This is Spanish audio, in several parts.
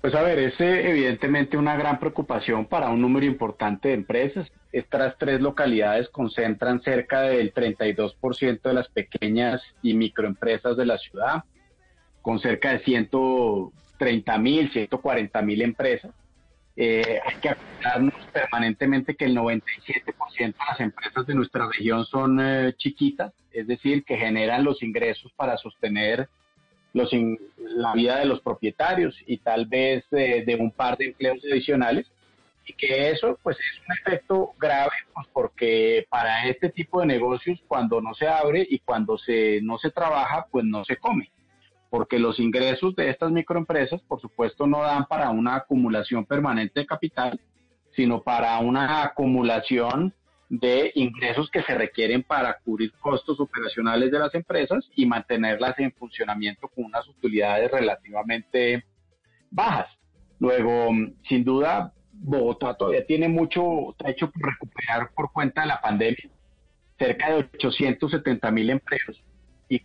Pues a ver, es eh, evidentemente una gran preocupación para un número importante de empresas. Estas tres localidades concentran cerca del 32% de las pequeñas y microempresas de la ciudad, con cerca de 130 mil, 140 mil empresas. Eh, hay que acordarnos permanentemente que el 97% de las empresas de nuestra región son eh, chiquitas, es decir, que generan los ingresos para sostener los in- la vida de los propietarios y tal vez de, de un par de empleos adicionales y que eso pues es un efecto grave pues porque para este tipo de negocios cuando no se abre y cuando se no se trabaja pues no se come. Porque los ingresos de estas microempresas por supuesto no dan para una acumulación permanente de capital sino para una acumulación de ingresos que se requieren para cubrir costos operacionales de las empresas y mantenerlas en funcionamiento con unas utilidades relativamente bajas. Luego, sin duda, Bogotá todavía tiene mucho hecho por recuperar por cuenta de la pandemia, cerca de 870 mil empleos. Y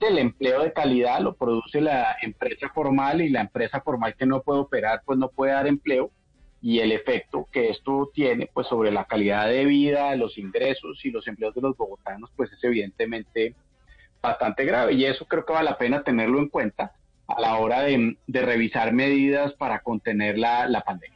el empleo de calidad lo produce la empresa formal y la empresa formal que no puede operar, pues no puede dar empleo y el efecto que esto tiene pues sobre la calidad de vida, los ingresos y los empleos de los bogotanos pues es evidentemente bastante grave y eso creo que vale la pena tenerlo en cuenta a la hora de, revisar medidas para contener la, la pandemia.